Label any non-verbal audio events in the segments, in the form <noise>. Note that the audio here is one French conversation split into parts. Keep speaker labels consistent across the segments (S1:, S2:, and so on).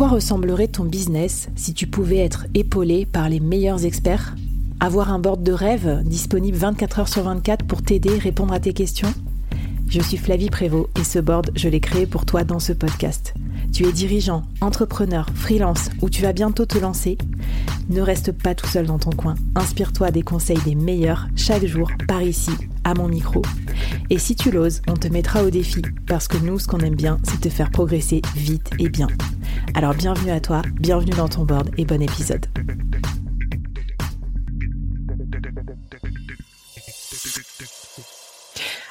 S1: Quoi ressemblerait ton business si tu pouvais être épaulé par les meilleurs experts? Avoir un board de rêve disponible 24 heures sur 24 pour t'aider, répondre à tes questions? Je suis Flavie Prévost et ce board, je l'ai créé pour toi dans ce podcast. Tu es dirigeant, entrepreneur, freelance ou tu vas bientôt te lancer? Ne reste pas tout seul dans ton coin. Inspire-toi des conseils des meilleurs chaque jour par ici, à mon micro. Et si tu l'oses, on te mettra au défi parce que nous, ce qu'on aime bien, c'est te faire progresser vite et bien. Alors bienvenue à toi, bienvenue dans ton board et bon épisode.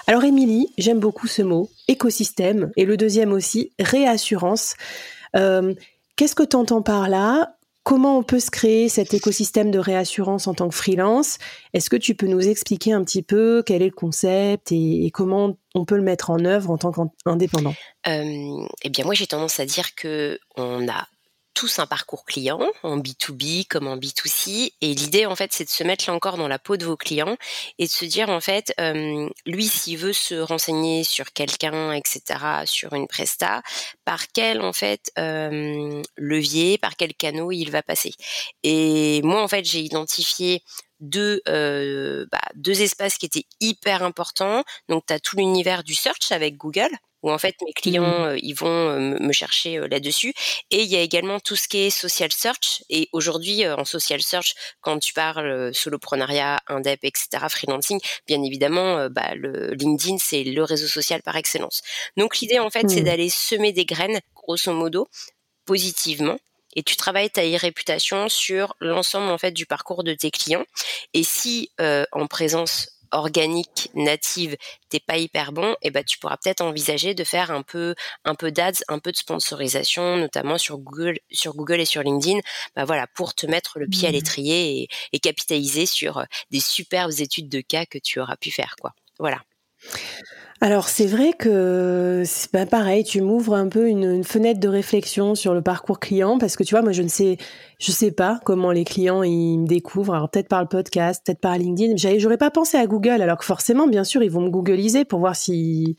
S1: Alors Émilie, j'aime beaucoup ce mot, écosystème, et le deuxième aussi, réassurance. Euh, qu'est-ce que tu entends par là? Comment on peut se créer cet écosystème de réassurance en tant que freelance? Est-ce que tu peux nous expliquer un petit peu quel est le concept et, comment on peut le mettre en œuvre en tant qu'indépendant?
S2: Euh, Eh bien, moi, j'ai tendance à dire que on a tous un parcours client, en B2B comme en B2C. Et l'idée, en fait, c'est de se mettre là encore dans la peau de vos clients et de se dire, en fait, euh, lui, s'il veut se renseigner sur quelqu'un, etc., sur une presta, par quel, en fait, euh, levier, par quel canot il va passer? Et moi, en fait, j'ai identifié deux, euh, bah, deux espaces qui étaient hyper importants. Donc, tu as tout l'univers du search avec Google, où en fait mes clients mmh. ils vont me chercher là-dessus. Et il y a également tout ce qui est social search. Et aujourd'hui en social search quand tu parles soloprenariat indep etc freelancing bien évidemment bah, le LinkedIn c'est le réseau social par excellence. Donc l'idée en fait c'est mmh. d'aller semer des graines grosso modo positivement. Et tu travailles ta réputation sur l'ensemble en fait du parcours de tes clients. Et si en présence organique native t'es pas hyper bon et eh ben tu pourras peut-être envisager de faire un peu un peu d'ads un peu de sponsorisation notamment sur Google sur Google et sur LinkedIn bah voilà pour te mettre le pied à mmh. l'étrier et, et capitaliser sur des superbes études de cas que tu auras pu faire quoi voilà
S1: alors c'est vrai que c'est pas pareil, tu m'ouvres un peu une, fenêtre de réflexion sur le parcours client parce que tu vois moi je ne sais je sais pas comment les clients ils me découvrent. Alors peut-être par le podcast, peut-être par LinkedIn, j'aurais pas pensé à Google alors que forcément bien sûr ils vont me googliser pour voir si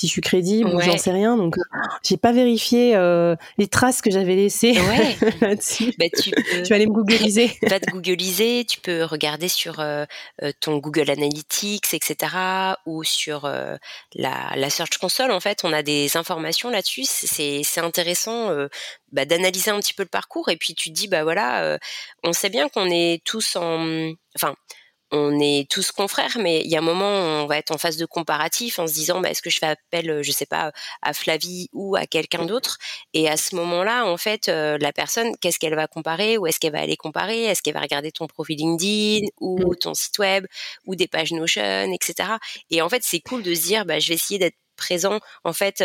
S1: si je suis crédible ou j'en sais rien. Donc, j'ai pas vérifié euh, les traces que j'avais laissées <laughs> là-dessus. Bah, tu, <laughs> vas aller me googliser. <laughs>
S2: vas te googliser. Tu peux regarder sur euh, euh, ton Google Analytics, etc. ou sur la, la, Search Console. En fait, on a des informations là-dessus. C'est intéressant bah, d'analyser un petit peu le parcours. Et puis, tu te dis, bah voilà, on sait bien qu'on est tous en... Enfin, on est tous confrères, mais il y a un moment où on va être en phase de comparatif en se disant bah, est-ce que je fais appel, euh, je sais pas, à Flavie ou à quelqu'un d'autre? Et à ce moment-là, en fait, euh, la personne, qu'est-ce qu'elle va comparer? Où est-ce qu'elle va aller comparer? Est-ce qu'elle va regarder ton profil LinkedIn ou mmh. ton site web ou des pages Notion, etc. Et en fait, c'est cool de se dire bah, je vais essayer d'être présent en fait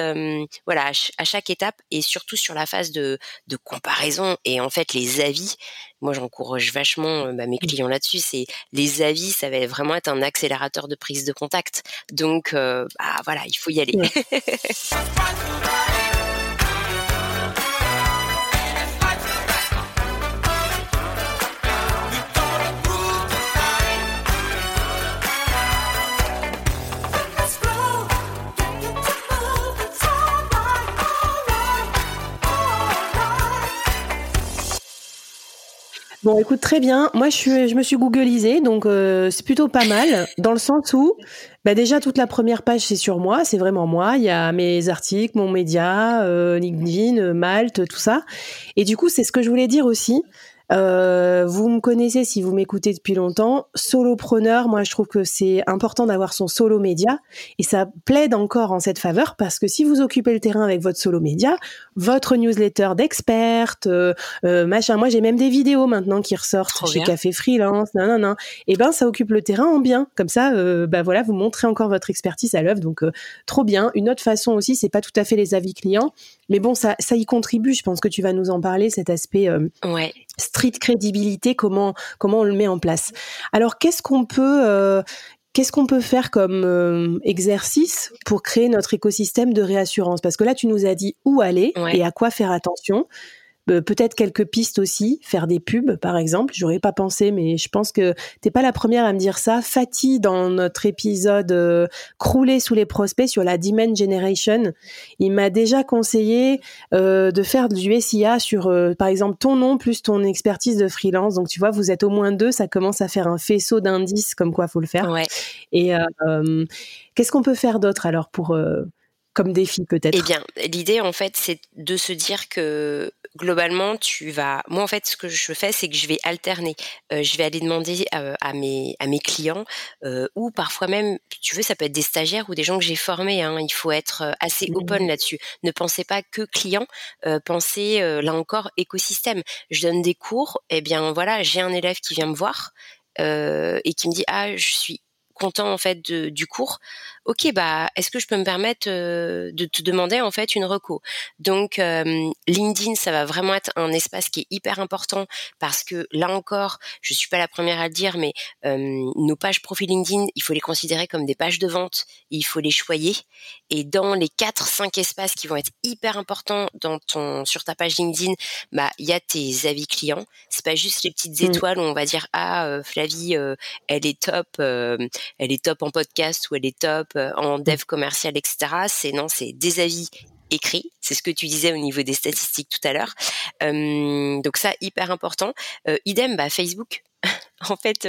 S2: voilà à, chaque étape et surtout sur la phase de, de comparaison et en fait les avis. Moi j'encourage vachement bah, mes clients là-dessus c'est les avis ça va vraiment être un accélérateur de prise de contact. Donc bah, voilà il faut y aller <laughs>
S1: Bon, écoute, très bien. Moi, je, suis, je me suis googlisée, donc euh, c'est plutôt pas mal, dans le sens où, bah déjà, toute la première page, c'est sur moi, c'est vraiment moi. Il y a mes articles, mon média, euh, LinkedIn, Malte, tout ça. Et du coup, c'est ce que je voulais dire aussi. Euh, vous me connaissez si vous m'écoutez depuis longtemps. Solopreneur, moi je trouve que c'est important d'avoir son solo média et ça plaide encore en cette faveur parce que si vous occupez le terrain avec votre solo média, votre newsletter d'experte, euh, euh, machin, moi j'ai même des vidéos maintenant qui ressortent chez Café Freelance, non non non, et ben ça occupe le terrain en bien. Comme ça, bah voilà, vous montrez encore votre expertise à l'œuvre, donc trop bien. Une autre façon aussi, c'est pas tout à fait les avis clients, Mais bon, ça, ça y contribue. Je pense que tu vas nous en parler, cet aspect
S2: ouais.
S1: Street crédibilité, comment comment on le met en place. Alors, qu'est-ce qu'on peut Qu'est-ce qu'on peut faire comme exercice pour créer notre écosystème de réassurance? Parce que là, tu nous as dit où aller et à quoi faire attention. Euh, peut-être quelques pistes aussi, faire des pubs par exemple. J'aurais pas pensé, mais je pense que t'es pas la première à me dire ça. Fatih, dans notre épisode euh, croulé sous les prospects sur la Demand Generation, il m'a déjà conseillé euh, de faire du SIA sur, par exemple, ton nom plus ton expertise de freelance. Donc tu vois, vous êtes au moins deux, ça commence à faire un faisceau d'indices comme quoi faut le faire.
S2: Ouais.
S1: Et qu'est-ce qu'on peut faire d'autre alors pour comme défi peut-être
S2: Eh bien, l'idée en fait, c'est de se dire que globalement, tu vas. Moi, en fait, ce que je fais, c'est que je vais alterner. Euh, je vais aller demander euh, à, mes à mes clients, euh, ou parfois même, tu veux, ça peut être des stagiaires ou des gens que j'ai formés. Hein, il faut être assez mmh open là-dessus. Ne pensez pas que client, pensez là encore écosystème. Je donne des cours, et eh bien voilà, j'ai un élève qui vient me voir. et qui me dit ah je suis content en fait de, du cours, ok bah est-ce que je peux me permettre euh, de te demander en fait une reco? Donc euh, LinkedIn ça va vraiment être un espace qui est hyper important parce que là encore je suis pas la première à le dire mais euh, nos pages profil LinkedIn il faut les considérer comme des pages de vente, il faut les choyer. Et dans les quatre cinq espaces qui vont être hyper importants dans ton sur ta page LinkedIn bah il y a tes avis clients. C'est pas juste les petites mmh. étoiles où on va dire ah Flavie elle est top elle est top en podcast ou elle est top euh, en dev commercial, etc. C'est non, c'est des avis écrits. C'est ce que tu disais au niveau des statistiques tout à l'heure. Euh, donc ça, hyper important. Euh, idem, bah, Facebook. <laughs> en fait,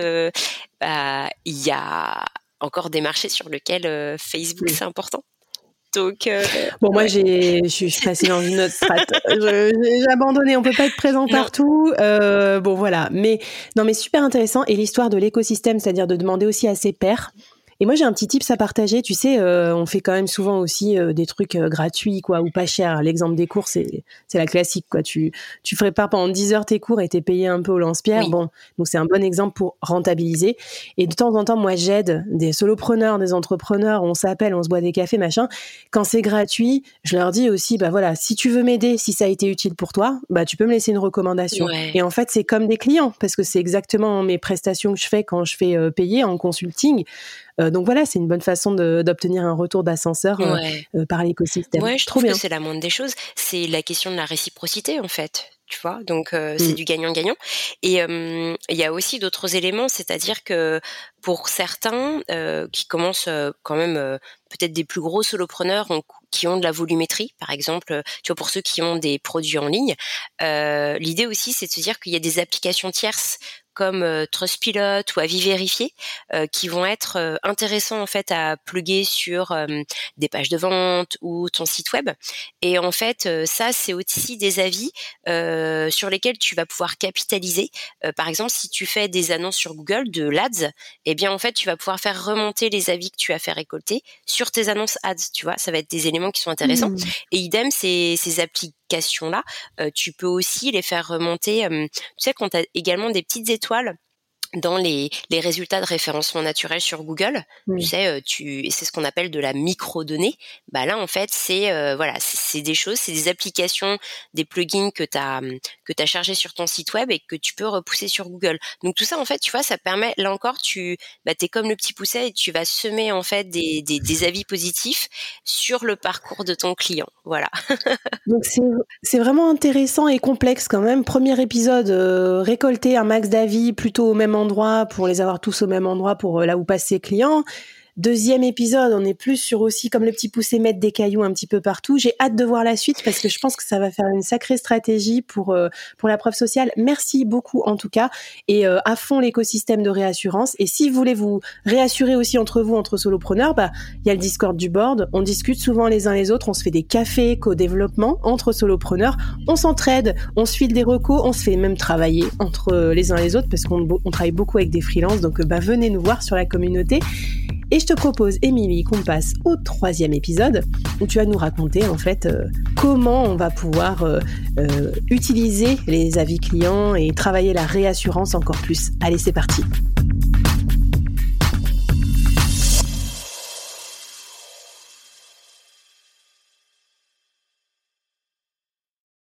S2: bah, il y a encore des marchés sur lesquels Facebook c'est important. Donc,
S1: bon, moi, j'ai, je suis passée dans une autre strate. <laughs> j'ai abandonné. On peut pas être présent partout. bon, voilà. Mais non, mais super intéressant. Et l'histoire de l'écosystème, c'est-à-dire de demander aussi à ses pairs et moi, j'ai un petit tips à partager. Tu sais, euh, on fait quand même souvent aussi euh, des trucs euh, gratuits, quoi, ou pas chers. L'exemple des cours, c'est c'est la classique, quoi. Tu tu ferais pas pendant 10 heures tes cours et t'es payé un peu au lance-pierre. Bon, donc c'est un bon exemple pour rentabiliser. Et de temps en temps, moi, j'aide des solopreneurs, des entrepreneurs. On s'appelle, on se boit des cafés, machin. Quand c'est gratuit, je leur dis aussi, bah voilà, si tu veux m'aider, si ça a été utile pour toi, bah tu peux me laisser une recommandation. Et en fait, c'est comme des clients parce que c'est exactement mes prestations que je fais quand je fais payer en consulting. Euh, donc voilà, c'est une bonne façon d'obtenir un retour d'ascenseur euh, euh, par l'écosystème.
S2: Ouais, je trouve que c'est la moindre des choses. C'est la question de la réciprocité en fait tu vois donc c'est mmh. du gagnant-gagnant et il y a aussi d'autres éléments c'est-à-dire que pour certains qui commencent quand même peut-être des plus gros solopreneurs qui ont de la volumétrie par exemple tu vois pour ceux qui ont des produits en ligne l'idée aussi c'est de se dire qu'il y a des applications tierces comme euh, Trustpilot ou Avis Vérifié euh, qui vont être euh, intéressants en fait à pluguer sur des pages de vente ou ton site web. Et en fait, ça c'est aussi des avis sur lesquels tu vas pouvoir capitaliser. par exemple, si tu fais des annonces sur Google de l'ADS, eh bien en fait tu vas pouvoir faire remonter les avis que tu as fait récolter sur tes annonces ads. Tu vois, ça va être des éléments qui sont intéressants. Mmh. Et idem, ces, ces applications-là, tu peux aussi les faire remonter. tu sais, quand tu as également des petites étoiles dans les, les, résultats de référencement naturel sur Google, tu sais, euh, tu, c'est ce qu'on appelle de la micro-donnée. Bah là, en fait, c'est euh, voilà, c'est des choses, c'est des applications, des plugins que tu as que as chargé sur ton site web et que tu peux repousser sur Google. Donc tout ça, en fait, tu vois, ça permet, là encore, tu bah, es comme le petit pousset et tu vas semer en fait des, des, des avis positifs sur le parcours de ton client. Voilà. <laughs>
S1: Donc c'est vraiment intéressant et complexe quand même. Premier épisode, euh, récolter un max d'avis plutôt au même endroit pour les avoir tous au même endroit pour euh, là où passent ses clients. Deuxième épisode, on est plus sur aussi comme le petit poussé mettre des cailloux un petit peu partout. J'ai hâte de voir la suite parce que je pense que ça va faire une sacrée stratégie pour euh, pour la preuve sociale. Merci beaucoup en tout cas et euh, à fond l'écosystème de réassurance. Et si vous voulez vous réassurer aussi entre vous entre solopreneurs, bah il y a le Discord du board. On discute souvent les uns les autres. On se fait des cafés co-développement entre solopreneurs. On s'entraide, on se file des recos, on se fait même travailler entre les uns les autres parce qu'on on travaille beaucoup avec des freelances. Donc bah venez nous voir sur la communauté. Et je te propose, Émilie, qu'on passe au troisième épisode où tu vas nous raconter en fait euh, comment on va pouvoir euh, euh, utiliser les avis clients et travailler la réassurance encore plus. Allez, c'est parti.